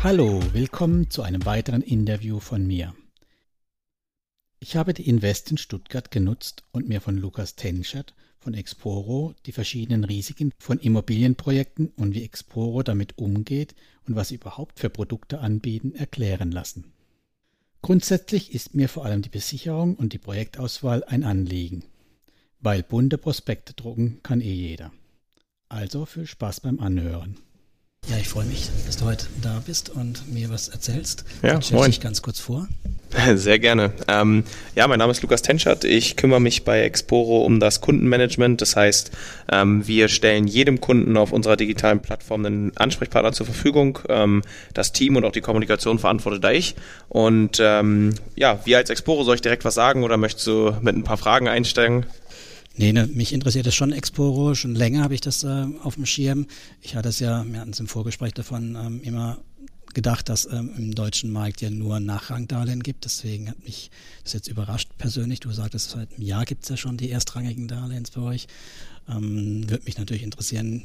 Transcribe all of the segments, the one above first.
Hallo, willkommen zu einem weiteren Interview von mir. Ich habe die Invest in Stuttgart genutzt und mir von Lukas Tenschert von Exporo die verschiedenen Risiken von Immobilienprojekten und wie Exporo damit umgeht und was sie überhaupt für Produkte anbieten, erklären lassen. Grundsätzlich ist mir vor allem die Besicherung und die Projektauswahl ein Anliegen, weil bunte Prospekte drucken kann eh jeder. Also viel Spaß beim Anhören. Ja, ich freue mich, dass du heute da bist und mir was erzählst. Ja, Stell moin. dich ganz kurz vor. Sehr gerne. Ähm, ja, mein Name ist Lukas Tenschert. Ich kümmere mich bei Exporo um das Kundenmanagement. Das heißt, ähm, wir stellen jedem Kunden auf unserer digitalen Plattform einen Ansprechpartner zur Verfügung. Ähm, das Team und auch die Kommunikation verantwortet da ich. Und ähm, ja, wir als Exporo, soll ich direkt was sagen oder möchtest du mit ein paar Fragen einsteigen? Nee, ne, mich interessiert das schon Exporo. Schon länger habe ich das äh, auf dem Schirm. Ich hatte es ja, wir hatten es im Vorgespräch davon ähm, immer gedacht, dass ähm, im deutschen Markt ja nur Nachrangdarlehen gibt. Deswegen hat mich das jetzt überrascht persönlich. Du sagtest, seit einem Jahr gibt es ja schon die erstrangigen Darlehens bei euch. Ähm, Würde mich natürlich interessieren,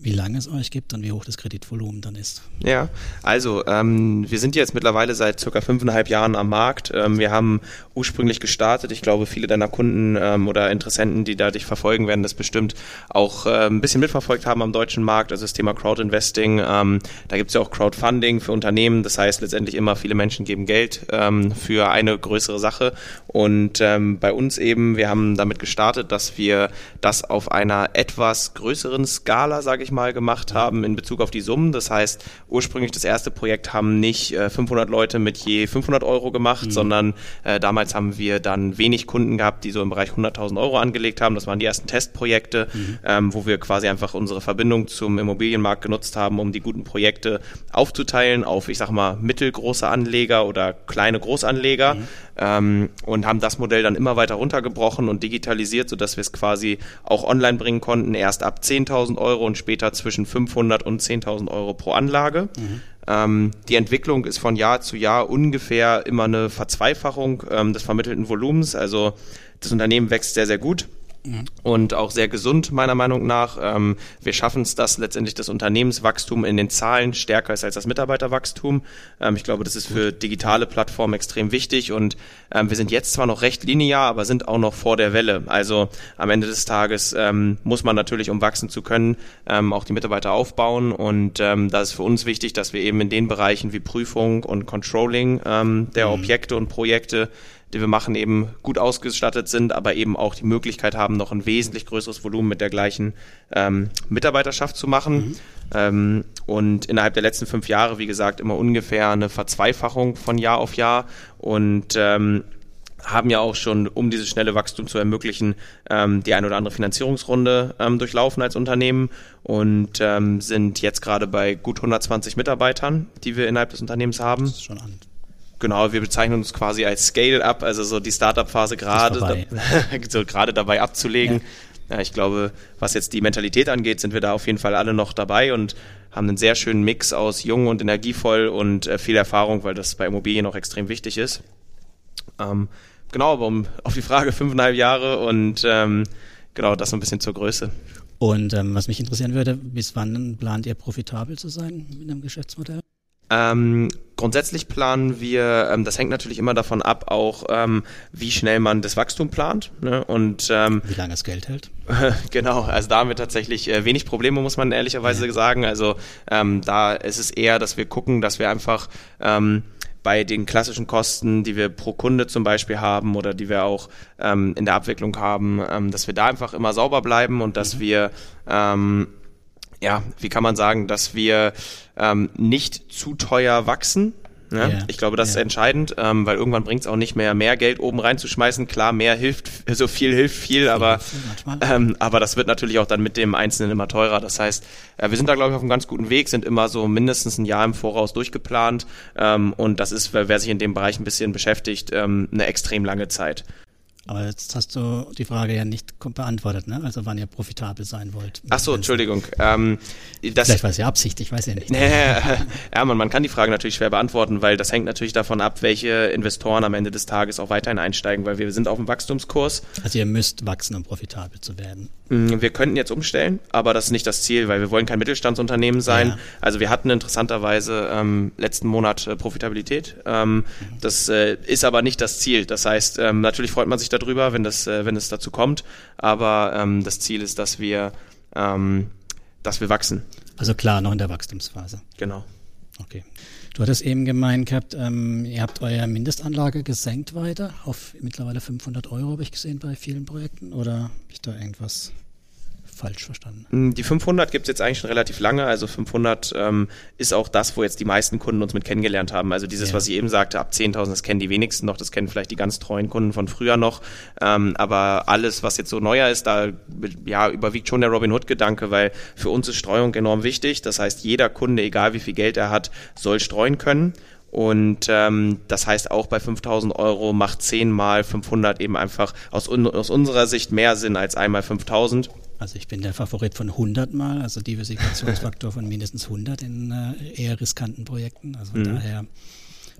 wie lange es euch gibt und wie hoch das Kreditvolumen dann ist. Ja, also ähm, wir sind jetzt mittlerweile seit circa fünfeinhalb Jahren am Markt. Ähm, wir haben ursprünglich gestartet. Ich glaube, viele deiner Kunden ähm, oder Interessenten, die da dich verfolgen, werden das bestimmt auch äh, ein bisschen mitverfolgt haben am deutschen Markt. Also das Thema Crowdinvesting. Ähm, da gibt es ja auch Crowdfunding für Unternehmen. Das heißt letztendlich immer, viele Menschen geben Geld ähm, für eine größere Sache. Und ähm, bei uns eben, wir haben damit gestartet, dass wir das auf einer etwas größeren Skala, sage ich mal, gemacht haben in Bezug auf die Summen. Das heißt, ursprünglich das erste Projekt haben nicht äh, 500 Leute mit je 500 Euro gemacht, mhm. sondern äh, damals haben wir dann wenig Kunden gehabt, die so im Bereich 100.000 Euro angelegt haben. Das waren die ersten Testprojekte, mhm. ähm, wo wir quasi einfach unsere Verbindung zum Immobilienmarkt genutzt haben, um die guten Projekte aufzuteilen auf, ich sag mal, mittelgroße Anleger oder kleine Großanleger. Mhm. Ähm, und haben das Modell dann immer weiter runtergebrochen und digitalisiert, sodass wir es quasi auch online bringen konnten, erst ab 10.000 Euro und später zwischen 500 und 10.000 Euro pro Anlage. Mhm. Ähm, die Entwicklung ist von Jahr zu Jahr ungefähr immer eine Verzweifachung ähm, des vermittelten Volumens. Also das Unternehmen wächst sehr, sehr gut und auch sehr gesund meiner Meinung nach. Ähm, wir schaffen es, dass letztendlich das Unternehmenswachstum in den Zahlen stärker ist als das Mitarbeiterwachstum. Ähm, ich glaube, das ist für digitale Plattformen extrem wichtig und ähm, wir sind jetzt zwar noch recht linear, aber sind auch noch vor der Welle. Also am Ende des Tages ähm, muss man natürlich, um wachsen zu können, ähm, auch die Mitarbeiter aufbauen und ähm, da ist für uns wichtig, dass wir eben in den Bereichen wie Prüfung und Controlling der mhm. Objekte und Projekte die wir machen, eben gut ausgestattet sind, aber eben auch die Möglichkeit haben, noch ein wesentlich größeres Volumen mit der gleichen ähm, Mitarbeiterschaft zu machen. Mhm. Ähm, und innerhalb der letzten fünf Jahre, wie gesagt, immer ungefähr eine Verzweifachung von Jahr auf Jahr und ähm, haben ja auch schon, um dieses schnelle Wachstum zu ermöglichen, ähm, die ein oder andere Finanzierungsrunde ähm, durchlaufen als Unternehmen und ähm, sind jetzt gerade bei gut 120 Mitarbeitern, die wir innerhalb des Unternehmens haben. Das ist schon an Genau, wir bezeichnen uns quasi als Scale-Up, also so die Startup-Phase gerade da, so gerade dabei abzulegen. Ja. ja. ich glaube, was jetzt die Mentalität angeht, sind wir da auf jeden Fall alle noch dabei und haben einen sehr schönen Mix aus jung und energievoll und äh, viel Erfahrung, weil das bei Immobilien auch extrem wichtig ist. Ähm, genau, aber um auf die Frage fünfeinhalb Jahre und ähm, genau das so ein bisschen zur Größe. Und ähm, was mich interessieren würde, bis wann plant ihr profitabel zu sein mit einem Geschäftsmodell? Ähm, grundsätzlich planen wir, ähm, das hängt natürlich immer davon ab, auch ähm, wie schnell man das Wachstum plant ne? und ähm, wie lange das Geld hält. genau, also da haben wir tatsächlich äh, wenig Probleme, muss man ehrlicherweise ja. sagen. Also ähm, da ist es eher, dass wir gucken, dass wir einfach ähm, bei den klassischen Kosten, die wir pro Kunde zum Beispiel haben oder die wir auch ähm, in der Abwicklung haben, ähm, dass wir da einfach immer sauber bleiben und dass mhm. wir ähm, ja, wie kann man sagen, dass wir ähm, nicht zu teuer wachsen. Ja? Yeah. Ich glaube, das yeah. ist entscheidend, ähm, weil irgendwann bringt es auch nicht mehr, mehr Geld oben reinzuschmeißen. Klar, mehr hilft, so viel hilft viel, aber, ähm, aber das wird natürlich auch dann mit dem Einzelnen immer teurer. Das heißt, äh, wir sind da, glaube ich, auf einem ganz guten Weg, sind immer so mindestens ein Jahr im Voraus durchgeplant ähm, und das ist, wer, wer sich in dem Bereich ein bisschen beschäftigt, ähm, eine extrem lange Zeit. Aber jetzt hast du die Frage ja nicht beantwortet, ne? Also wann ihr profitabel sein wollt. Ach so, Entschuldigung. Ähm, Vielleicht war es ja Absicht, ich weiß ja nicht. ja, man, man kann die Frage natürlich schwer beantworten, weil das hängt natürlich davon ab, welche Investoren am Ende des Tages auch weiterhin einsteigen, weil wir sind auf dem Wachstumskurs. Also ihr müsst wachsen, um profitabel zu werden. Mm, wir könnten jetzt umstellen, aber das ist nicht das Ziel, weil wir wollen kein Mittelstandsunternehmen sein. Ja. Also wir hatten interessanterweise ähm, letzten Monat äh, Profitabilität. Ähm, mhm. Das äh, ist aber nicht das Ziel. Das heißt, ähm, natürlich freut man sich darüber, wenn das, äh, wenn es dazu kommt. Aber ähm, das Ziel ist, dass wir, ähm, dass wir wachsen. Also klar, noch in der Wachstumsphase. Genau. Okay. Du hattest eben gemeint gehabt, ähm, ihr habt eure Mindestanlage gesenkt weiter auf mittlerweile 500 Euro, habe ich gesehen bei vielen Projekten. Oder habe ich da irgendwas falsch verstanden? Mm, die 500 gibt es jetzt eigentlich schon relativ lange. Also 500 ähm, ist auch das, wo jetzt die meisten Kunden uns mit kennengelernt haben. Also dieses, ja. was ich eben sagte, ab 10.000, das kennen die wenigsten noch. Das kennen vielleicht die ganz treuen Kunden von früher noch. Ähm, aber alles, was jetzt so neuer ist, da ja, überwiegt schon der Robin Hood-Gedanke, weil für uns ist Streuung enorm wichtig. Das heißt, jeder Kunde, egal wie viel Geld er hat, soll streuen können. Und ähm, das heißt auch bei 5000 Euro macht 10 mal 500 eben einfach aus, aus unserer Sicht mehr Sinn als einmal 5000. Also ich bin der Favorit von 100 mal, also Diversifikationsfaktor von mindestens 100 in äh, eher riskanten Projekten. Also mhm. daher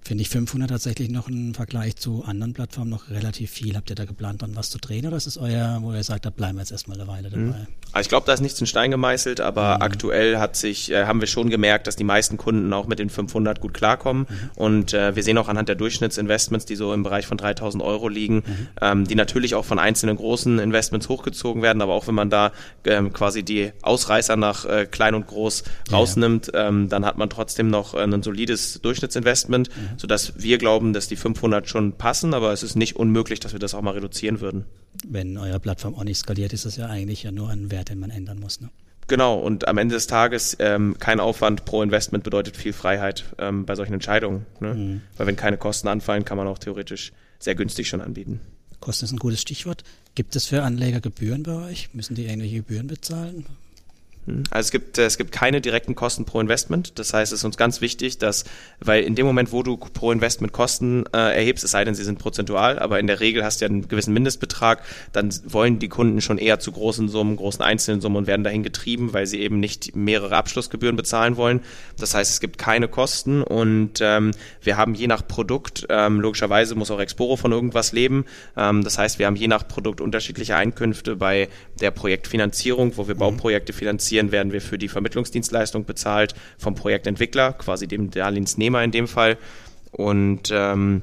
finde ich 500 tatsächlich noch im Vergleich zu anderen Plattformen noch relativ viel. Habt ihr da geplant, dann was zu drehen oder ist es euer, wo ihr sagt, da bleiben wir jetzt erstmal eine Weile mhm. dabei? Mhm. Ich glaube, da ist nichts in Stein gemeißelt, aber mhm. aktuell hat sich, äh, haben wir schon gemerkt, dass die meisten Kunden auch mit den 500 gut klarkommen mhm. und äh, wir sehen auch anhand der Durchschnittsinvestments, die so im Bereich von 3000 Euro liegen, mhm. ähm, die natürlich auch von einzelnen großen Investments hochgezogen werden, aber auch wenn man da ähm, quasi die Ausreißer nach äh, klein und groß rausnimmt, ja. ähm, dann hat man trotzdem noch äh, ein solides Durchschnittsinvestment. Sodass wir glauben, dass die 500 schon passen, aber es ist nicht unmöglich, dass wir das auch mal reduzieren würden. Wenn eure Plattform auch nicht skaliert, ist das ja eigentlich ja nur ein Wert, den man ändern muss. Ne? Genau, und am Ende des Tages ähm, kein Aufwand pro Investment bedeutet viel Freiheit ähm, bei solchen Entscheidungen. Ne? Mhm. Weil wenn keine Kosten anfallen, kann man auch theoretisch sehr günstig schon anbieten. Kosten ist ein gutes Stichwort. Gibt es für Anleger Gebühren bei euch? Müssen die irgendwelche Gebühren bezahlen? Also es gibt, es gibt keine direkten Kosten pro Investment. Das heißt, es ist uns ganz wichtig, dass, weil in dem Moment, wo du pro Investment Kosten äh, erhebst, es sei denn, sie sind prozentual, aber in der Regel hast du ja einen gewissen Mindestbetrag, dann wollen die Kunden schon eher zu großen Summen, großen einzelnen Summen und werden dahin getrieben, weil sie eben nicht mehrere Abschlussgebühren bezahlen wollen. Das heißt, es gibt keine Kosten und ähm, wir haben je nach Produkt, ähm, logischerweise muss auch Exporo von irgendwas leben. Ähm, das heißt, wir haben je nach Produkt unterschiedliche Einkünfte bei der Projektfinanzierung, wo wir mhm. Bauprojekte finanzieren finanzieren, werden wir für die Vermittlungsdienstleistung bezahlt vom Projektentwickler, quasi dem Darlehensnehmer in dem Fall. Und ähm,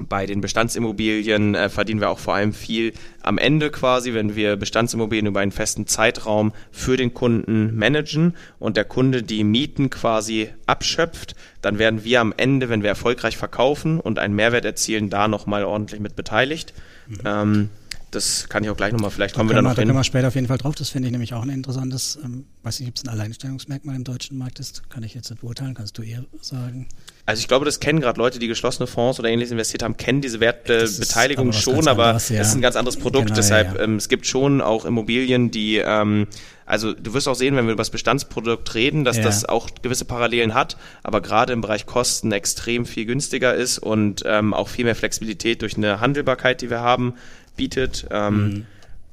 bei den Bestandsimmobilien äh, verdienen wir auch vor allem viel am Ende quasi, wenn wir Bestandsimmobilien über einen festen Zeitraum für den Kunden managen und der Kunde die Mieten quasi abschöpft, dann werden wir am Ende, wenn wir erfolgreich verkaufen und einen Mehrwert erzielen, da nochmal ordentlich mit beteiligt. Mhm. Ähm, das kann ich auch gleich nochmal, vielleicht kommen da wir da noch hin. Da kommen wir später auf jeden Fall drauf. Das finde ich nämlich auch ein interessantes, ähm, weiß nicht, ob es ein Alleinstellungsmerkmal im deutschen Markt ist. Kann ich jetzt nicht beurteilen, kannst du eher sagen. Also ich glaube, das kennen gerade Leute, die geschlossene Fonds oder ähnliches investiert haben, kennen diese Wertbeteiligung schon, aber anderes, ja. ist ein ganz anderes Produkt. Genau, Deshalb, ja, ja. Ähm, es gibt schon auch Immobilien, die, ähm, also du wirst auch sehen, wenn wir über das Bestandsprodukt reden, dass das auch gewisse Parallelen hat, aber gerade im Bereich Kosten extrem viel günstiger ist und ähm, auch viel mehr Flexibilität durch eine Handelbarkeit, die wir haben, bietet. Ähm, mhm.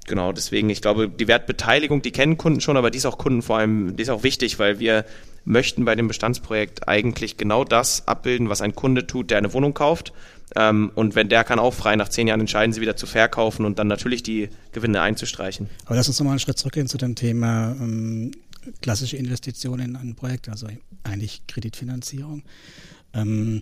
Genau, deswegen, ich glaube, die Wertbeteiligung, die kennen Kunden schon, aber die ist auch Kunden vor allem, die ist auch wichtig, weil wir möchten bei dem Bestandsprojekt eigentlich genau das abbilden, was ein Kunde tut, der eine Wohnung kauft. Ähm, und wenn der kann auch frei nach zehn Jahren entscheiden, sie wieder zu verkaufen und dann natürlich die Gewinne einzustreichen. Aber lass uns nochmal einen Schritt zurückgehen zu dem Thema ähm, klassische Investitionen in ein Projekt, also eigentlich Kreditfinanzierung. Ähm,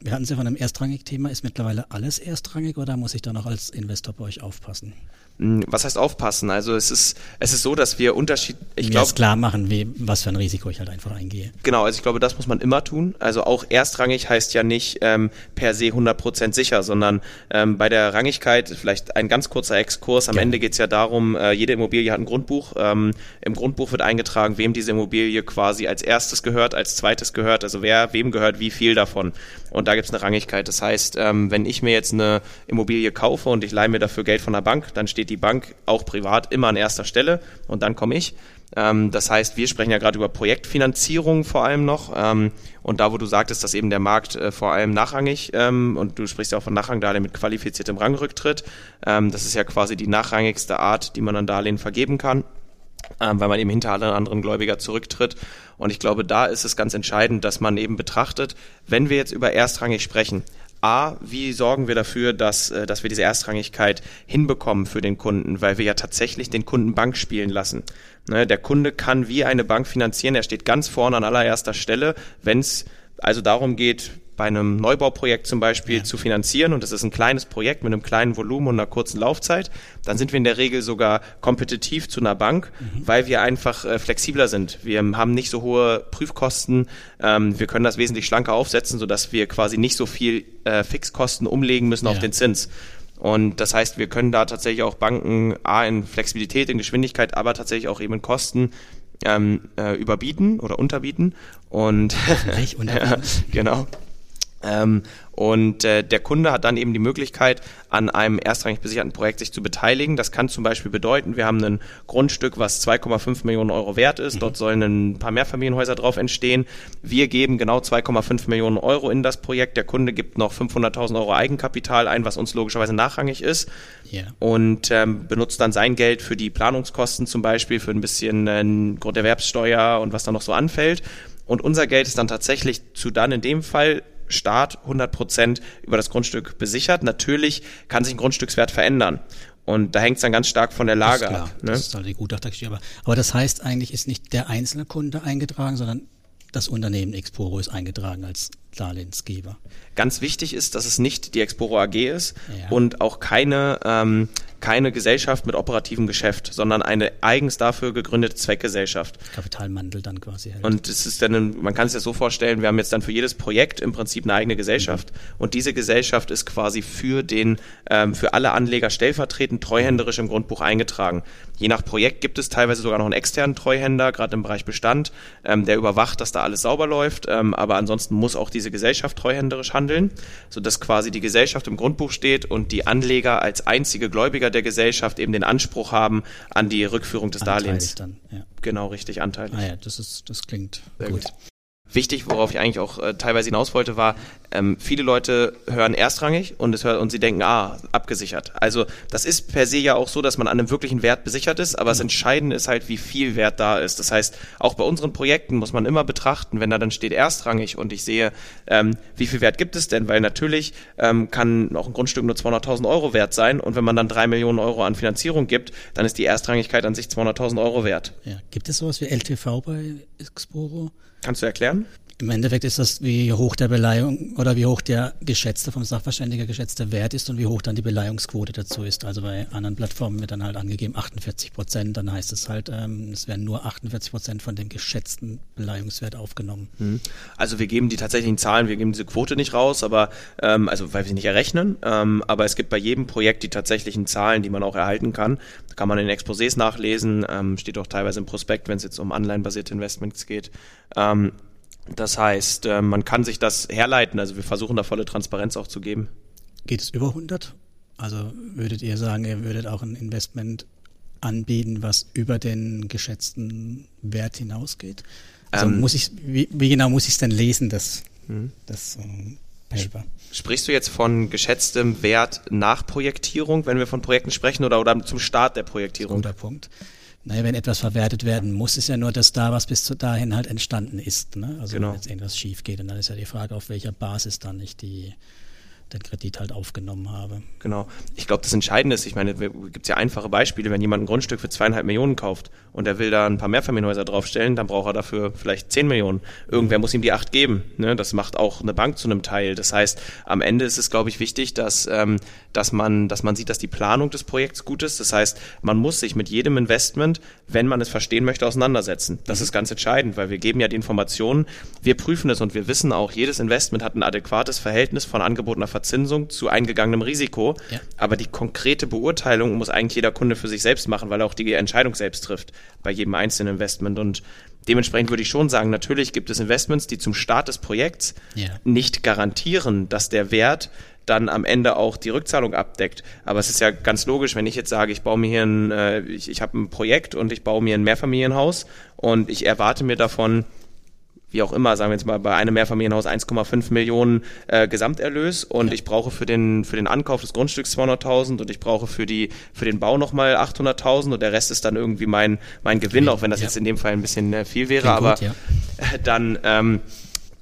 wir hatten es ja von einem Erstrangig-Thema. Ist mittlerweile alles erstrangig oder muss ich da noch als Investor bei euch aufpassen? Hm, was heißt aufpassen? Also es ist, es ist so, dass wir Unterschied, ich glaube. klar machen, wie, was für ein Risiko ich halt einfach eingehe. Genau, also ich glaube, das muss man immer tun. Also auch erstrangig heißt ja nicht ähm, per se 100% sicher, sondern ähm, bei der Rangigkeit, vielleicht ein ganz kurzer Exkurs, am ja. Ende geht es ja darum, äh, jede Immobilie hat ein Grundbuch. Ähm, Im Grundbuch wird eingetragen, wem diese Immobilie quasi als erstes gehört, als zweites gehört, also wer, wem gehört wie viel davon. Und da gibt es eine Rangigkeit. Das heißt, ähm, wenn ich mir jetzt eine Immobilie kaufe und ich leihe mir dafür Geld von der Bank, dann steht die Bank auch privat immer an erster Stelle und dann komme ich. Ähm, das heißt, wir sprechen ja gerade über Projektfinanzierung vor allem noch. Ähm, und da, wo du sagtest, dass eben der Markt äh, vor allem nachrangig, ähm, und du sprichst ja auch von Nachrangdarlehen mit qualifiziertem Rangrücktritt, ähm, das ist ja quasi die nachrangigste Art, die man an Darlehen vergeben kann weil man eben hinter alle anderen Gläubiger zurücktritt. Und ich glaube, da ist es ganz entscheidend, dass man eben betrachtet, wenn wir jetzt über erstrangig sprechen, A, wie sorgen wir dafür, dass, äh, dass wir diese Erstrangigkeit hinbekommen für den Kunden, weil wir ja tatsächlich den Kunden Bank spielen lassen. Ne, der Kunde kann wie eine Bank finanzieren, er steht ganz vorne an allererster Stelle, wenn es also darum geht, bei einem Neubauprojekt zum Beispiel ja. zu finanzieren und das ist ein kleines Projekt mit einem kleinen Volumen und einer kurzen Laufzeit, dann sind wir in der Regel sogar kompetitiv zu einer Bank, mhm. weil wir einfach äh, flexibler sind. Wir haben nicht so hohe Prüfkosten, ähm, wir können das wesentlich schlanker aufsetzen, sodass wir quasi nicht so viel äh, Fixkosten umlegen müssen ja. auf den Zins. Und das heißt, wir können da tatsächlich auch Banken A in Flexibilität, in Geschwindigkeit, aber tatsächlich auch eben in Kosten ähm, äh, überbieten oder unterbieten. Und unterbieten. genau. Ähm, und äh, der Kunde hat dann eben die Möglichkeit, an einem erstrangig besicherten Projekt sich zu beteiligen. Das kann zum Beispiel bedeuten, wir haben ein Grundstück, was 2,5 Millionen Euro wert ist. Mhm. Dort sollen ein paar Mehrfamilienhäuser drauf entstehen. Wir geben genau 2,5 Millionen Euro in das Projekt. Der Kunde gibt noch 500.000 Euro Eigenkapital ein, was uns logischerweise nachrangig ist. Yeah. Und ähm, benutzt dann sein Geld für die Planungskosten zum Beispiel, für ein bisschen äh, Grunderwerbssteuer und was da noch so anfällt. Und unser Geld ist dann tatsächlich zu dann in dem Fall Staat 100 Prozent über das Grundstück besichert. Natürlich kann sich ein Grundstückswert verändern. Und da hängt es dann ganz stark von der Lage das ab. Ne? Das ist halt die Gutachtergeschichte. Aber, aber das heißt eigentlich ist nicht der einzelne Kunde eingetragen, sondern das Unternehmen Exporo ist eingetragen als Darlehensgeber. Ganz wichtig ist, dass es nicht die Exporo AG ist ja. und auch keine ähm, keine Gesellschaft mit operativem Geschäft, sondern eine eigens dafür gegründete Zweckgesellschaft. Kapitalmantel dann quasi. Halt. Und es ist dann, man kann es ja so vorstellen, wir haben jetzt dann für jedes Projekt im Prinzip eine eigene Gesellschaft. Mhm. Und diese Gesellschaft ist quasi für den, ähm, für alle Anleger stellvertretend treuhänderisch im Grundbuch eingetragen. Je nach Projekt gibt es teilweise sogar noch einen externen Treuhänder, gerade im Bereich Bestand, ähm, der überwacht, dass da alles sauber läuft. Ähm, aber ansonsten muss auch diese Gesellschaft treuhänderisch handeln, sodass quasi die Gesellschaft im Grundbuch steht und die Anleger als einzige Gläubiger der Gesellschaft eben den Anspruch haben an die Rückführung des Anteilig Darlehens. Dann, ja. Genau, richtig, anteilig. Ah ja, das ist, das klingt Sehr gut. gut. Wichtig, worauf ich eigentlich auch äh, teilweise hinaus wollte, war, ähm, viele Leute hören erstrangig und, es hört, und sie denken, ah, abgesichert. Also das ist per se ja auch so, dass man an einem wirklichen Wert besichert ist, aber mhm. das Entscheidende ist halt, wie viel Wert da ist. Das heißt, auch bei unseren Projekten muss man immer betrachten, wenn da dann steht erstrangig und ich sehe, ähm, wie viel Wert gibt es denn? Weil natürlich ähm, kann auch ein Grundstück nur 200.000 Euro wert sein und wenn man dann drei Millionen Euro an Finanzierung gibt, dann ist die Erstrangigkeit an sich 200.000 Euro wert. Ja. Gibt es sowas wie LTV bei Exporo? Kannst du erklären? Im Endeffekt ist das, wie hoch der Beleihung oder wie hoch der geschätzte, vom Sachverständiger geschätzte Wert ist und wie hoch dann die Beleihungsquote dazu ist. Also bei anderen Plattformen wird dann halt angegeben 48 Prozent, dann heißt es halt, ähm, es werden nur 48 Prozent von dem geschätzten Beleihungswert aufgenommen. Mhm. Also wir geben die tatsächlichen Zahlen, wir geben diese Quote nicht raus, aber ähm, also weil wir sie nicht errechnen, ähm, aber es gibt bei jedem Projekt die tatsächlichen Zahlen, die man auch erhalten kann. Da kann man in Exposés nachlesen, ähm, steht auch teilweise im Prospekt, wenn es jetzt um anleihenbasierte Investments geht. Das heißt, äh, man kann sich das herleiten. Also wir versuchen da volle Transparenz auch zu geben. Geht es über 100? Also würdet ihr sagen, ihr würdet auch ein Investment anbieten, was über den geschätzten Wert hinausgeht? Also ähm, muss ich, wie, wie, genau muss ich es denn lesen, das, hm. das ähm, Paper? Sprichst du jetzt von geschätztem Wert nach Projektierung, wenn wir von Projekten sprechen, oder, oder zum Start der Projektierung? Guter Punkt naja, wenn etwas verwertet werden muss, ist ja nur das da, was bis zu dahin halt entstanden ist. Ne? Also genau. wenn jetzt irgendwas schief geht. Und dann ist ja die Frage, auf welcher Basis dann nicht die den Kredit halt aufgenommen habe. Genau. Ich glaube, das Entscheidende ist, ich meine, gibt ja einfache Beispiele, wenn jemand ein Grundstück für zweieinhalb Millionen kauft und er will da ein paar Mehrfamilienhäuser draufstellen, dann braucht er dafür vielleicht zehn Millionen. Irgendwer muss ihm die acht geben. Ne? Das macht auch eine Bank zu einem Teil. Das heißt, am Ende ist es, glaube ich, wichtig, dass, ähm, dass, man, dass man sieht, dass die Planung des Projekts gut ist. Das heißt, man muss sich mit jedem Investment, wenn man es verstehen möchte, auseinandersetzen. Das mhm. ist ganz entscheidend, weil wir geben ja die Informationen, wir prüfen es und wir wissen auch, jedes Investment hat ein adäquates Verhältnis von angebotener Verzinsung zu eingegangenem Risiko. Ja. Aber die konkrete Beurteilung muss eigentlich jeder Kunde für sich selbst machen, weil er auch die Entscheidung selbst trifft bei jedem einzelnen Investment. Und dementsprechend würde ich schon sagen, natürlich gibt es Investments, die zum Start des Projekts ja. nicht garantieren, dass der Wert dann am Ende auch die Rückzahlung abdeckt. Aber es ist ja ganz logisch, wenn ich jetzt sage, ich baue mir hier ein, äh, ich, ich habe ein Projekt und ich baue mir ein Mehrfamilienhaus und ich erwarte mir davon wie auch immer, sagen wir jetzt mal bei einem Mehrfamilienhaus 1,5 Millionen äh, Gesamterlös und ja. ich brauche für den für den Ankauf des Grundstücks 200.000 und ich brauche für die für den Bau nochmal 800.000 und der Rest ist dann irgendwie mein mein Gewinn, auch wenn das ja. jetzt in dem Fall ein bisschen äh, viel wäre, Klingt aber gut, ja. dann ähm,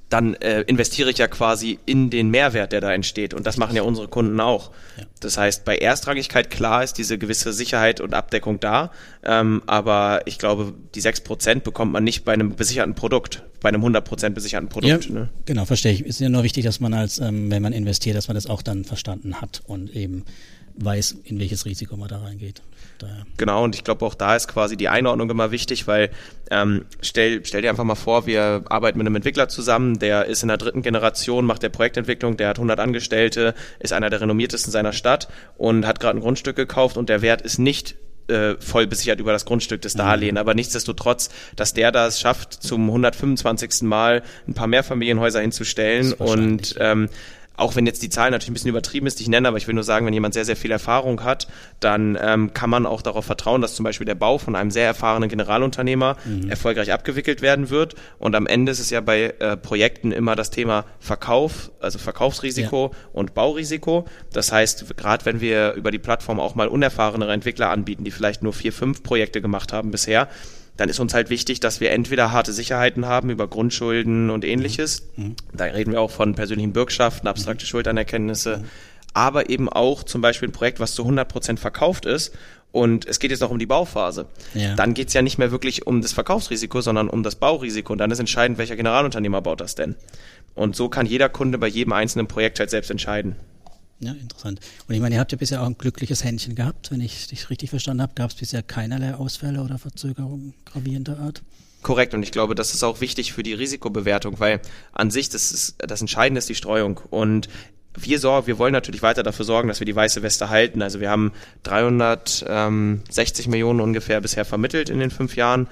dann äh, investiere ich ja quasi in den Mehrwert, der da entsteht. Und das machen ja unsere Kunden auch. Ja. Das heißt, bei Erstrangigkeit, klar ist diese gewisse Sicherheit und Abdeckung da. Ähm, aber ich glaube, die sechs Prozent bekommt man nicht bei einem besicherten Produkt, bei einem 100% besicherten Produkt. Ja, ne? Genau, verstehe ich. Ist ja nur wichtig, dass man als, ähm, wenn man investiert, dass man das auch dann verstanden hat und eben weiß, in welches Risiko man da reingeht. Daher. Genau, und ich glaube auch da ist quasi die Einordnung immer wichtig, weil ähm, stell, stell dir einfach mal vor, wir arbeiten mit einem Entwickler zusammen, der ist in der dritten Generation, macht der Projektentwicklung, der hat 100 Angestellte, ist einer der renommiertesten seiner Stadt und hat gerade ein Grundstück gekauft und der Wert ist nicht äh, voll besichert über das Grundstück des Darlehen. Mhm. Aber nichtsdestotrotz, dass der das schafft, zum 125. Mal ein paar Mehrfamilienhäuser hinzustellen und ähm, auch wenn jetzt die Zahl natürlich ein bisschen übertrieben ist, die ich nenne, aber ich will nur sagen, wenn jemand sehr, sehr viel Erfahrung hat, dann ähm, kann man auch darauf vertrauen, dass zum Beispiel der Bau von einem sehr erfahrenen Generalunternehmer mhm. erfolgreich abgewickelt werden wird. Und am Ende ist es ja bei äh, Projekten immer das Thema Verkauf, also Verkaufsrisiko ja. und Baurisiko. Das heißt, gerade wenn wir über die Plattform auch mal unerfahrenere Entwickler anbieten, die vielleicht nur vier, fünf Projekte gemacht haben bisher, dann ist uns halt wichtig, dass wir entweder harte Sicherheiten haben über Grundschulden und ähnliches. Mhm. Da reden wir auch von persönlichen Bürgschaften, abstrakte mhm. Schuldanerkenntnisse, mhm. aber eben auch zum Beispiel ein Projekt, was zu 100 Prozent verkauft ist und es geht jetzt noch um die Bauphase. Ja. Dann geht es ja nicht mehr wirklich um das Verkaufsrisiko, sondern um das Baurisiko. Und dann ist entscheidend, welcher Generalunternehmer baut das denn. Und so kann jeder Kunde bei jedem einzelnen Projekt halt selbst entscheiden. Ja, interessant. Und ich meine, ihr habt ja bisher auch ein glückliches Händchen gehabt. Wenn ich dich richtig verstanden habe, gab es bisher keinerlei Ausfälle oder Verzögerungen gravierender Art. Korrekt, und ich glaube, das ist auch wichtig für die Risikobewertung, weil an sich das, ist, das Entscheidende ist die Streuung. Und wir, sorgen, wir wollen natürlich weiter dafür sorgen, dass wir die weiße Weste halten. Also wir haben 360 Millionen ungefähr bisher vermittelt in den fünf Jahren.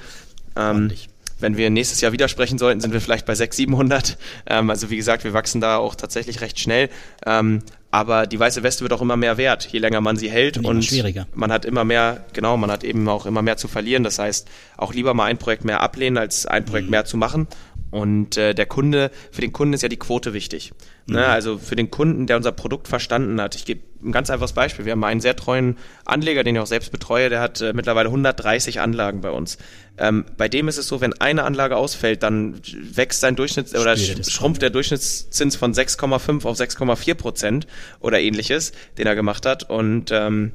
Ähm, wenn wir nächstes Jahr widersprechen sollten, sind wir vielleicht bei 600, 700. Ähm, also wie gesagt, wir wachsen da auch tatsächlich recht schnell. Ähm, aber die weiße Weste wird auch immer mehr wert, je länger man sie hält. Und, und schwieriger. man hat immer mehr, genau, man hat eben auch immer mehr zu verlieren. Das heißt, auch lieber mal ein Projekt mehr ablehnen, als ein Projekt mhm. mehr zu machen. Und äh, der Kunde, für den Kunden ist ja die Quote wichtig. Ne? Mhm. Also für den Kunden, der unser Produkt verstanden hat. Ich gebe ein ganz einfaches Beispiel. Wir haben einen sehr treuen Anleger, den ich auch selbst betreue, der hat äh, mittlerweile 130 Anlagen bei uns. Ähm, bei dem ist es so, wenn eine Anlage ausfällt, dann wächst sein Durchschnitts oder schrumpft der Durchschnittszins von 6,5 auf 6,4 Prozent oder ähnliches, den er gemacht hat. Und ähm,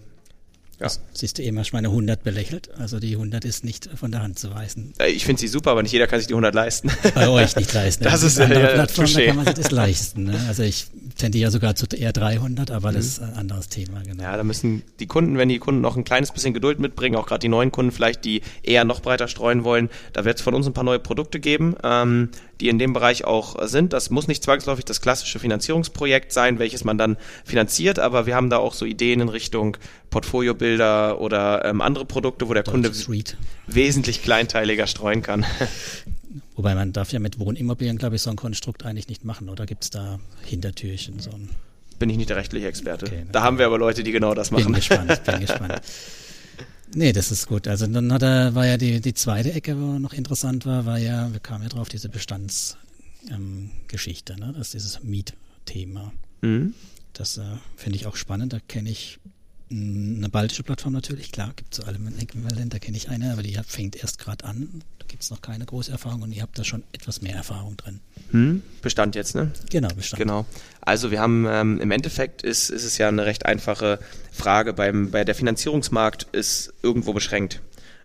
ja. Das siehst du eben, hast meine 100 belächelt. Also die 100 ist nicht von der Hand zu weisen. Ich finde sie super, aber nicht jeder kann sich die 100 leisten. Bei euch nicht leisten. Das ist eine äh, Plattform, da kann man sich das leisten. Ne? Also ich tendiere sogar zu eher 300, aber mhm. das ist ein anderes Thema. Genau. Ja, da müssen die Kunden, wenn die Kunden noch ein kleines bisschen Geduld mitbringen, auch gerade die neuen Kunden vielleicht, die eher noch breiter streuen wollen, da wird es von uns ein paar neue Produkte geben, ähm, die in dem Bereich auch sind. Das muss nicht zwangsläufig das klassische Finanzierungsprojekt sein, welches man dann finanziert, aber wir haben da auch so Ideen in Richtung Portfoliobilder oder ähm, andere Produkte, wo der Deutsche Kunde Street. wesentlich kleinteiliger streuen kann. Wobei man darf ja mit Wohnimmobilien, glaube ich, so ein Konstrukt eigentlich nicht machen, oder gibt es da Hintertürchen so ein bin ich nicht der rechtliche Experte. Okay, da haben wir aber Leute, die genau das machen. Bin gespannt, bin gespannt. Nee, das ist gut. Also dann hat er, war ja die, die zweite Ecke, wo noch interessant war, war ja, wir kamen ja drauf, diese Bestandsgeschichte, ähm, ne? Das ist dieses Mietthema. Mhm. Das äh, finde ich auch spannend. Da kenne ich eine baltische Plattform natürlich, klar, gibt es so alle Äquivalent, da kenne ich eine, aber die fängt erst gerade an. Da gibt es noch keine große Erfahrung und ihr habt da schon etwas mehr Erfahrung drin. Hm, Bestand jetzt, ne? Genau, Bestand. Genau. Also wir haben ähm, im Endeffekt ist, ist es ja eine recht einfache Frage. Beim, bei der Finanzierungsmarkt ist irgendwo beschränkt.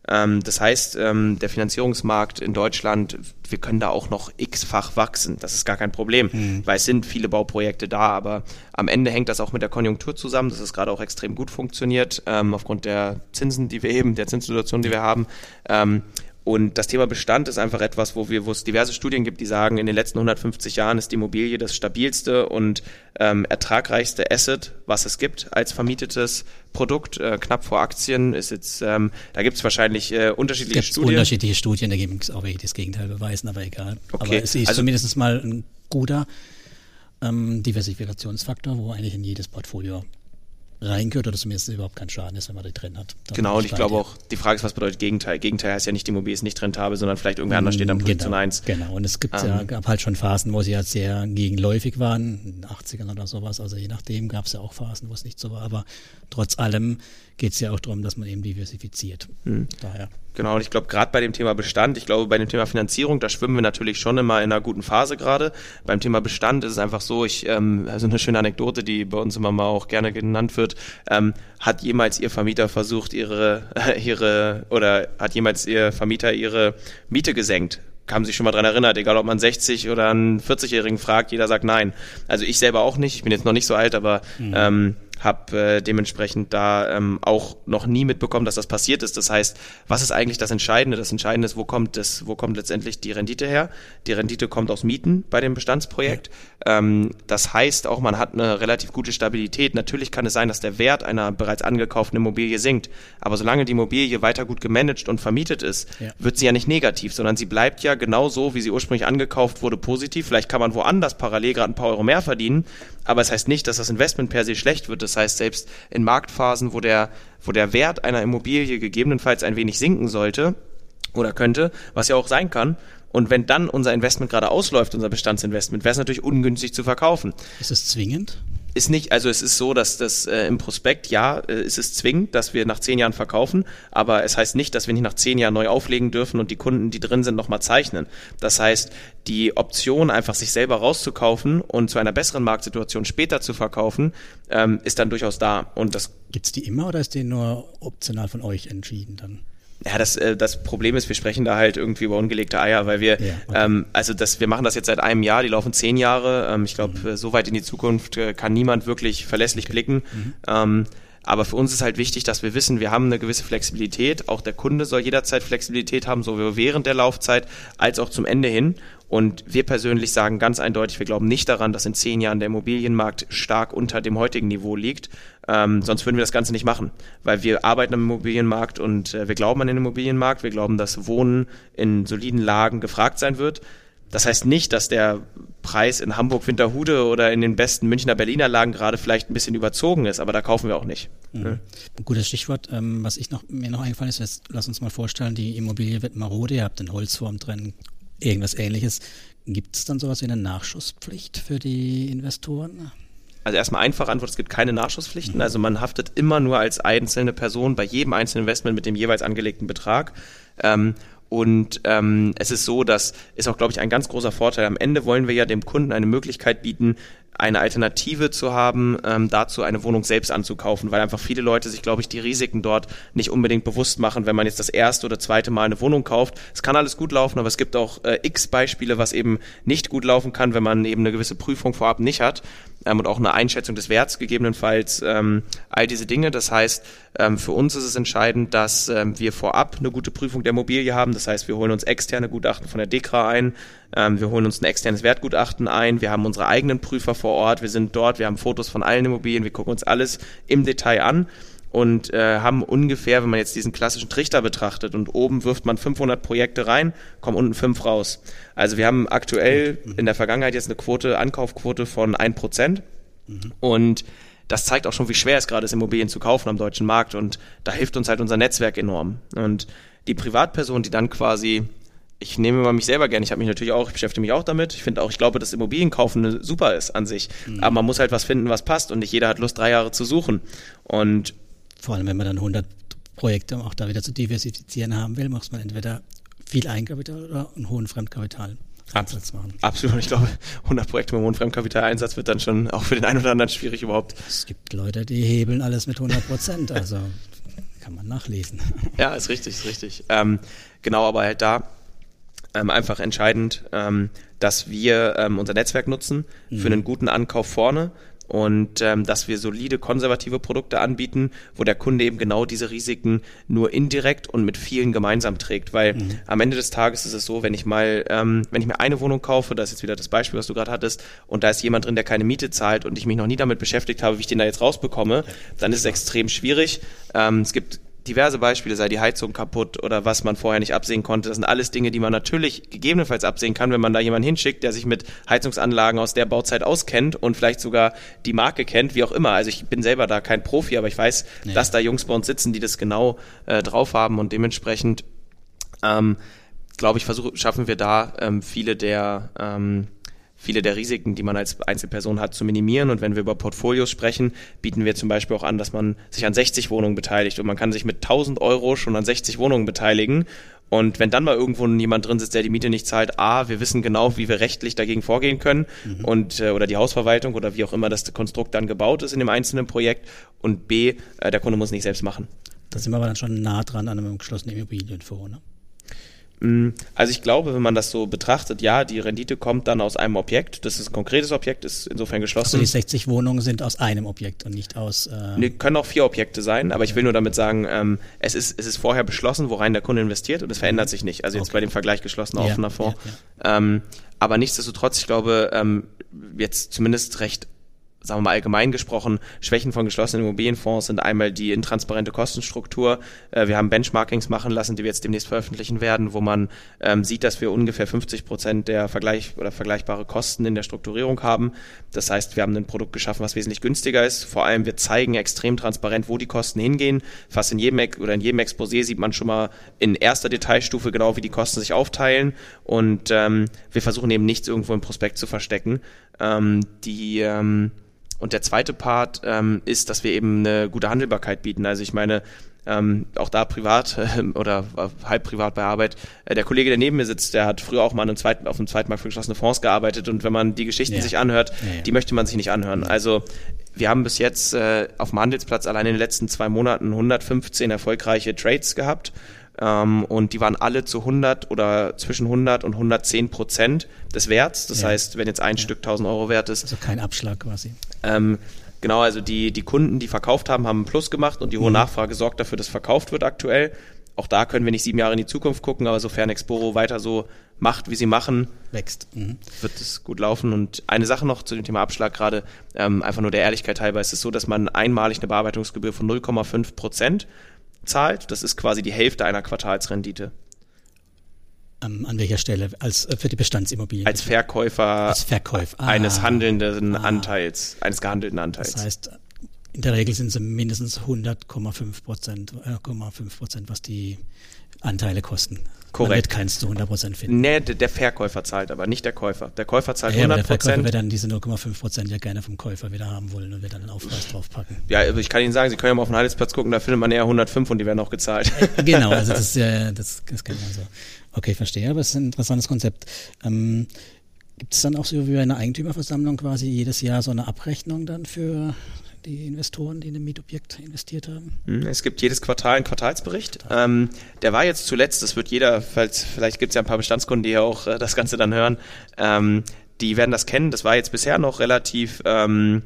Ähm, das heißt, ähm, der Finanzierungsmarkt in Deutschland, wir können da auch noch x-fach wachsen. Das ist gar kein Problem, mhm. weil es sind viele Bauprojekte da, aber am Ende hängt das auch mit der Konjunktur zusammen, dass es gerade auch extrem gut funktioniert, ähm, aufgrund der Zinsen, die wir eben, der Zinssituation, die wir haben. Und das Thema Bestand ist einfach etwas, wo wir, wo es diverse Studien gibt, die sagen, in den letzten 150 Jahren ist die Immobilie das stabilste und ähm, ertragreichste Asset, was es gibt als vermietetes Produkt, äh, knapp vor Aktien. Ist jetzt, ähm, da gibt es wahrscheinlich äh, unterschiedliche Gibt's Studien. Unterschiedliche Studien, da gibt es auch welche, das Gegenteil beweisen, aber egal. Okay. Aber es ist also, zumindest mal ein guter ähm, Diversifikationsfaktor, wo eigentlich in jedes Portfolio reingehört oder zumindest überhaupt kein Schaden ist, wenn man die drin hat. Dann genau, und ich glaube auch, die Frage ist, was bedeutet Gegenteil? Gegenteil heißt ja nicht, die Immobilie ist nicht rentabel, sondern vielleicht irgendwer anders steht am Position genau, 1. Genau, und es gibt ähm, ja, gab halt schon Phasen, wo sie ja sehr gegenläufig waren, in den 80ern oder sowas, also je nachdem gab es ja auch Phasen, wo es nicht so war, aber trotz allem geht es ja auch darum, dass man eben diversifiziert. Hm. Daher. Genau, und ich glaube, gerade bei dem Thema Bestand, ich glaube, bei dem Thema Finanzierung, da schwimmen wir natürlich schon immer in einer guten Phase gerade. Beim Thema Bestand ist es einfach so, ich, ähm, also eine schöne Anekdote, die bei uns immer mal auch gerne genannt wird, ähm, hat jemals Ihr Vermieter versucht, Ihre, äh, Ihre, oder hat jemals Ihr Vermieter Ihre Miete gesenkt? haben sich schon mal dran erinnert, egal ob man 60 oder einen 40-Jährigen fragt, jeder sagt nein. Also ich selber auch nicht, ich bin jetzt noch nicht so alt, aber mhm. ähm, habe äh, dementsprechend da ähm, auch noch nie mitbekommen, dass das passiert ist. Das heißt, was ist eigentlich das Entscheidende? Das Entscheidende ist, wo kommt das, wo kommt letztendlich die Rendite her? Die Rendite kommt aus Mieten bei dem Bestandsprojekt. Ja. Ähm, das heißt auch, man hat eine relativ gute Stabilität. Natürlich kann es sein, dass der Wert einer bereits angekauften Immobilie sinkt, aber solange die Immobilie weiter gut gemanagt und vermietet ist, ja. wird sie ja nicht negativ, sondern sie bleibt ja genau so, wie sie ursprünglich angekauft wurde, positiv. Vielleicht kann man woanders parallel gerade ein paar Euro mehr verdienen, aber es heißt nicht, dass das Investment per se schlecht wird. Das heißt, selbst in Marktphasen, wo der, wo der Wert einer Immobilie gegebenenfalls ein wenig sinken sollte oder könnte, was ja auch sein kann, und wenn dann unser Investment gerade ausläuft, unser Bestandsinvestment, wäre es natürlich ungünstig zu verkaufen. Ist es zwingend? Ist nicht, also es ist so, dass das äh, im Prospekt, ja, äh, ist es zwingend, dass wir nach zehn Jahren verkaufen, aber es heißt nicht, dass wir nicht nach zehn Jahren neu auflegen dürfen und die Kunden, die drin sind, nochmal zeichnen. Das heißt, die Option, einfach sich selber rauszukaufen und zu einer besseren Marktsituation später zu verkaufen, ähm, ist dann durchaus da. Und das gibt's die immer oder ist die nur optional von euch entschieden dann? Ja, das, äh, das Problem ist, wir sprechen da halt irgendwie über ungelegte Eier, weil wir, ja, okay. ähm, also das, wir machen das jetzt seit einem Jahr, die laufen zehn Jahre. Ähm, ich glaube, mhm. Äh, so weit in die Zukunft äh, kann niemand wirklich verlässlich okay. blicken. Mhm. Ähm, aber für uns ist halt wichtig, dass wir wissen, wir haben eine gewisse Flexibilität. Auch der Kunde soll jederzeit Flexibilität haben, sowohl während der Laufzeit als auch zum Ende hin. Und wir persönlich sagen ganz eindeutig, wir glauben nicht daran, dass in zehn Jahren der Immobilienmarkt stark unter dem heutigen Niveau liegt. Ähm, sonst würden wir das Ganze nicht machen, weil wir arbeiten am Immobilienmarkt und äh, wir glauben an den Immobilienmarkt. Wir glauben, dass Wohnen in soliden Lagen gefragt sein wird. Das heißt nicht, dass der Preis in Hamburg, Winterhude oder in den besten Münchner, Berliner Lagen gerade vielleicht ein bisschen überzogen ist, aber da kaufen wir auch nicht. Mhm. Ne? Gutes Stichwort, ähm, was ich noch, mir noch eingefallen ist, jetzt, lass uns mal vorstellen, die Immobilie wird marode, ihr habt eine Holzform drin, irgendwas ähnliches. Gibt es dann sowas wie eine Nachschusspflicht für die Investoren? Also erstmal einfache Antwort, es gibt keine Nachschusspflichten. Also man haftet immer nur als einzelne Person bei jedem einzelnen Investment mit dem jeweils angelegten Betrag. Ähm, und ähm, es ist so, dass ist auch, glaube ich, ein ganz großer Vorteil. Am Ende wollen wir ja dem Kunden eine Möglichkeit bieten, eine Alternative zu haben, ähm, dazu eine Wohnung selbst anzukaufen, weil einfach viele Leute sich, glaube ich, die Risiken dort nicht unbedingt bewusst machen, wenn man jetzt das erste oder zweite Mal eine Wohnung kauft. Es kann alles gut laufen, aber es gibt auch äh, x Beispiele, was eben nicht gut laufen kann, wenn man eben eine gewisse Prüfung vorab nicht hat ähm, und auch eine Einschätzung des Werts gegebenenfalls, ähm, all diese Dinge. Das heißt, ähm, für uns ist es entscheidend, dass ähm, wir vorab eine gute Prüfung der Immobilie haben. Das heißt, wir holen uns externe Gutachten von der DEKRA ein, ähm, wir holen uns ein externes Wertgutachten ein, wir haben unsere eigenen Prüfer vor Ort, wir sind dort, wir haben Fotos von allen Immobilien, wir gucken uns alles im Detail an und äh, haben ungefähr, wenn man jetzt diesen klassischen Trichter betrachtet und oben wirft man 500 Projekte rein, kommen unten fünf raus. Also wir haben aktuell in der Vergangenheit jetzt eine Quote, Ankaufquote von 1% mhm. und das zeigt auch schon, wie schwer es gerade ist, Immobilien zu kaufen am deutschen Markt und da hilft uns halt unser Netzwerk enorm. Und die Privatperson, die dann quasi ich nehme mal mich selber gerne. Ich habe mich natürlich auch, ich beschäftige mich auch damit. Ich finde auch, ich glaube, dass Immobilienkaufen super ist an sich. Mhm. Aber man muss halt was finden, was passt und nicht jeder hat Lust, drei Jahre zu suchen. Und vor allem, wenn man dann 100 Projekte, um auch da wieder zu diversifizieren haben will, muss man entweder viel Eigenkapital oder einen hohen Fremdkapital. Einsatz machen. Absolut. Ich glaube, 100 Projekte mit hohem Fremdkapitaleinsatz wird dann schon auch für den einen oder anderen schwierig überhaupt. Es gibt Leute, die hebeln alles mit 100 Prozent. Also kann man nachlesen. Ja, ist richtig, ist richtig. Ähm, genau, aber halt da ähm, einfach entscheidend, ähm, dass wir ähm, unser Netzwerk nutzen mhm. für einen guten Ankauf vorne und ähm, dass wir solide konservative Produkte anbieten, wo der Kunde eben genau diese Risiken nur indirekt und mit vielen gemeinsam trägt. Weil mhm. am Ende des Tages ist es so, wenn ich mal, ähm, wenn ich mir eine Wohnung kaufe, das ist jetzt wieder das Beispiel, was du gerade hattest, und da ist jemand drin, der keine Miete zahlt und ich mich noch nie damit beschäftigt habe, wie ich den da jetzt rausbekomme, dann ist es extrem schwierig. Ähm, es gibt diverse Beispiele, sei die Heizung kaputt oder was man vorher nicht absehen konnte. Das sind alles Dinge, die man natürlich gegebenenfalls absehen kann, wenn man da jemanden hinschickt, der sich mit Heizungsanlagen aus der Bauzeit auskennt und vielleicht sogar die Marke kennt, wie auch immer. Also ich bin selber da kein Profi, aber ich weiß, nee. dass da Jungs bei uns sitzen, die das genau äh, drauf haben und dementsprechend ähm, glaube ich, versuche, schaffen wir da ähm, viele der ähm, viele der Risiken, die man als Einzelperson hat, zu minimieren. Und wenn wir über Portfolios sprechen, bieten wir zum Beispiel auch an, dass man sich an 60 Wohnungen beteiligt. Und man kann sich mit 1000 Euro schon an 60 Wohnungen beteiligen. Und wenn dann mal irgendwo jemand drin sitzt, der die Miete nicht zahlt, A, wir wissen genau, wie wir rechtlich dagegen vorgehen können mhm. und äh, oder die Hausverwaltung oder wie auch immer das Konstrukt dann gebaut ist in dem einzelnen Projekt und B, äh, der Kunde muss nicht selbst machen. Da sind wir aber dann schon nah dran an einem geschlossenen Immobilienfonds, ne? Mm, also ich glaube, wenn man das so betrachtet, ja, die Rendite kommt dann aus einem Objekt. Das ist ein konkretes Objekt, ist insofern geschlossen. Also die 60 Wohnungen sind aus einem Objekt und nicht aus. Äh nee, können auch vier Objekte sein, aber ich will nur damit sagen, ähm, es, ist, es ist vorher beschlossen, worein der Kunde investiert und es verändert sich nicht. Also jetzt okay. bei dem Vergleich geschlossener ja, offener Fonds. Ja, ja. Ähm, aber nichtsdestotrotz, ich glaube, ähm, jetzt zumindest recht sagen wir mal allgemein gesprochen, Schwächen von geschlossenen Immobilienfonds sind einmal die intransparente Kostenstruktur. Äh, wir haben Benchmarkings machen lassen, die wir jetzt demnächst veröffentlichen werden, wo man ähm, sieht, dass wir ungefähr 50 Prozent der Vergleich oder vergleichbare Kosten in der Strukturierung haben. Das heißt, wir haben ein Produkt geschaffen, was wesentlich günstiger ist. Vor allem, wir zeigen extrem transparent, wo die Kosten hingehen. Fast in jedem oder in jedem Exposé sieht man schon mal in erster Detailstufe genau, wie die Kosten sich aufteilen. Und ähm, wir versuchen eben nichts irgendwo im Prospekt zu verstecken. Ähm, die ähm, und der zweite Part ähm, ist, dass wir eben eine gute Handelbarkeit bieten. Also ich meine, ähm, auch da privat äh, oder halb privat bei Arbeit. Äh, der Kollege, der neben mir sitzt, der hat früher auch mal einem zweiten, auf dem zweiten Markt für geschlossene Fonds gearbeitet und wenn man die Geschichten ja. sich anhört, ja, ja. die möchte man sich nicht anhören. Also wir haben bis jetzt äh, auf dem Handelsplatz allein in den letzten zwei Monaten 115 erfolgreiche Trades gehabt ähm, und die waren alle zu 100 oder zwischen 100 und 110 Prozent des Werts. Das ja. heißt, wenn jetzt ein ja. Stück 1000 Euro wert ist. Also kein Abschlag quasi. Ähm, genau, also die, die Kunden, die verkauft haben, haben einen Plus gemacht und die hohe mhm. Nachfrage sorgt dafür, dass verkauft wird aktuell. Auch da können wir nicht sieben Jahre in die Zukunft gucken, aber sofern Exporo weiter so macht, wie sie machen, wächst, mhm. wird es gut laufen. Und eine Sache noch zu dem Thema Abschlag gerade, ähm, einfach nur der Ehrlichkeit halber, ist es so, dass man einmalig eine Bearbeitungsgebühr von 0,5 Prozent zahlt. Das ist quasi die Hälfte einer Quartalsrendite. Ähm, an welcher Stelle? Als äh, für die Bestandsimmobilien? Als Verkäufer, Als Verkäufer. Ah. eines handelnden ah. Anteils, eines gehandelten Anteils. Das heißt, in der Regel sind es mindestens 100,5 Prozent, äh, Prozent, was die Anteile kosten. Korrekt. Man wird keins zu 100% finden. Nee, der Verkäufer zahlt aber, nicht der Käufer. Der Käufer zahlt ja, 100%. der Verkäufer wird dann diese 0,5% ja gerne vom Käufer wieder haben wollen und wird dann einen Aufpreis draufpacken. Ja, also ich kann Ihnen sagen, Sie können ja mal auf den Handelsplatz gucken, da findet man eher 105 und die werden auch gezahlt. Äh, genau, also das, äh, das, das kennt man so. Okay, verstehe, aber es ist ein interessantes Konzept. Ähm, Gibt es dann auch so wie bei einer Eigentümerversammlung quasi jedes Jahr so eine Abrechnung dann für die Investoren, die in ein Mietobjekt investiert haben? Hm, es gibt jedes Quartal einen Quartalsbericht. Ähm, der war jetzt zuletzt, das wird jeder, falls, vielleicht gibt es ja ein paar Bestandskunden, die ja auch äh, das Ganze dann hören, ähm, die werden das kennen. Das war jetzt bisher noch relativ ähm,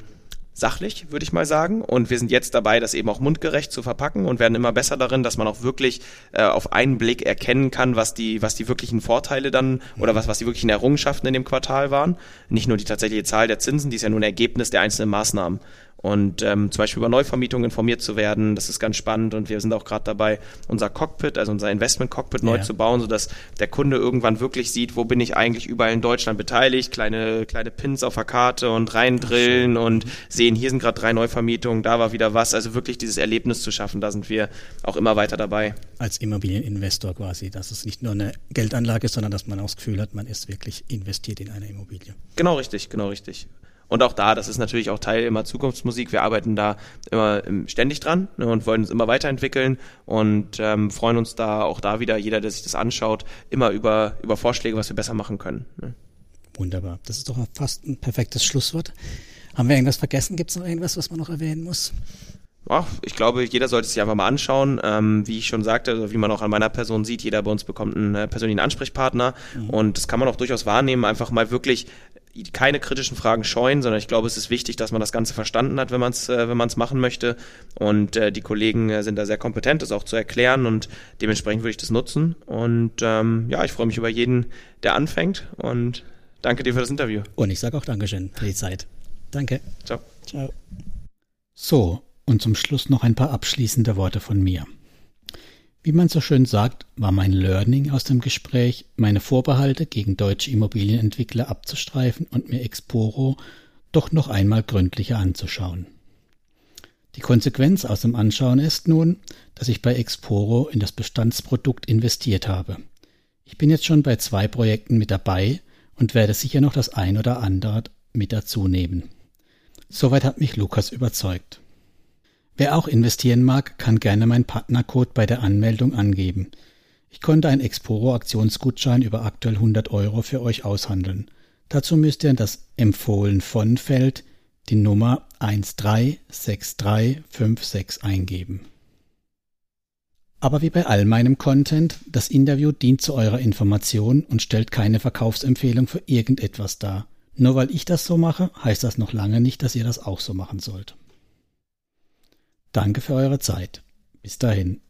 sachlich, würde ich mal sagen. Und wir sind jetzt dabei, das eben auch mundgerecht zu verpacken und werden immer besser darin, dass man auch wirklich äh, auf einen Blick erkennen kann, was die, was die wirklichen Vorteile dann oder was, was die wirklichen Errungenschaften in dem Quartal waren. Nicht nur die tatsächliche Zahl der Zinsen, die ist ja nur ein Ergebnis der einzelnen Maßnahmen und ähm, zum Beispiel über Neuvermietung informiert zu werden. Das ist ganz spannend und wir sind auch gerade dabei, unser Cockpit, also unser Investment-Cockpit neu zu bauen, sodass der Kunde irgendwann wirklich sieht, wo bin ich eigentlich überall in Deutschland beteiligt, kleine, kleine Pins auf der Karte und reindrillen und sehen, hier sind gerade drei Neuvermietungen, da war wieder was. Also wirklich dieses Erlebnis zu schaffen, da sind wir auch immer weiter dabei. Als Immobilieninvestor quasi, dass es nicht nur eine Geldanlage ist, sondern dass man auch das Gefühl hat, man ist wirklich investiert in eine Immobilie. Genau richtig, genau richtig. Und auch da, das ist natürlich auch Teil immer Zukunftsmusik. Wir arbeiten da immer ähm, ständig dran ne, und wollen uns immer weiterentwickeln und ähm, freuen uns da auch da wieder, jeder, der sich das anschaut, immer über, über Vorschläge, was wir besser machen können. Ne? Wunderbar. Das ist doch fast ein perfektes Schlusswort. Haben wir irgendwas vergessen? Gibt es noch irgendwas, was man noch erwähnen muss? Ja, ich glaube, jeder sollte es sich einfach mal anschauen. Ähm, wie ich schon sagte, also wie man auch an meiner Person sieht, jeder bei uns bekommt einen äh, persönlichen Ansprechpartner. Mhm. Und das kann man auch durchaus wahrnehmen, einfach mal wirklich keine kritischen Fragen scheuen, sondern ich glaube, es ist wichtig, dass man das Ganze verstanden hat, wenn man es äh, wenn man es machen möchte. Und äh, die Kollegen äh, sind da sehr kompetent, das auch zu erklären und dementsprechend würde ich das nutzen. Und ähm, ja, ich freue mich über jeden, der anfängt und danke dir für das Interview. Und ich sage auch Dankeschön für die Zeit. Danke. Ciao. Ciao. So, und zum Schluss noch ein paar abschließende Worte von mir. Wie man so schön sagt, war mein Learning aus dem Gespräch, meine Vorbehalte gegen deutsche Immobilienentwickler abzustreifen und mir Exporo doch noch einmal gründlicher anzuschauen. Die Konsequenz aus dem Anschauen ist nun, dass ich bei Exporo in das Bestandsprodukt investiert habe. Ich bin jetzt schon bei zwei Projekten mit dabei und werde sicher noch das ein oder andere mit dazu nehmen. Soweit hat mich Lukas überzeugt. Wer auch investieren mag, kann gerne meinen Partnercode bei der Anmeldung angeben. Ich konnte einen Exporo-Aktionsgutschein über aktuell 100 Euro für euch aushandeln. Dazu müsst ihr in das Empfohlen von Feld die Nummer 136356 eingeben. Aber wie bei all meinem Content, das Interview dient zu eurer Information und stellt keine Verkaufsempfehlung für irgendetwas dar. Nur weil ich das so mache, heißt das noch lange nicht, dass ihr das auch so machen sollt. Danke für eure Zeit. Bis dahin.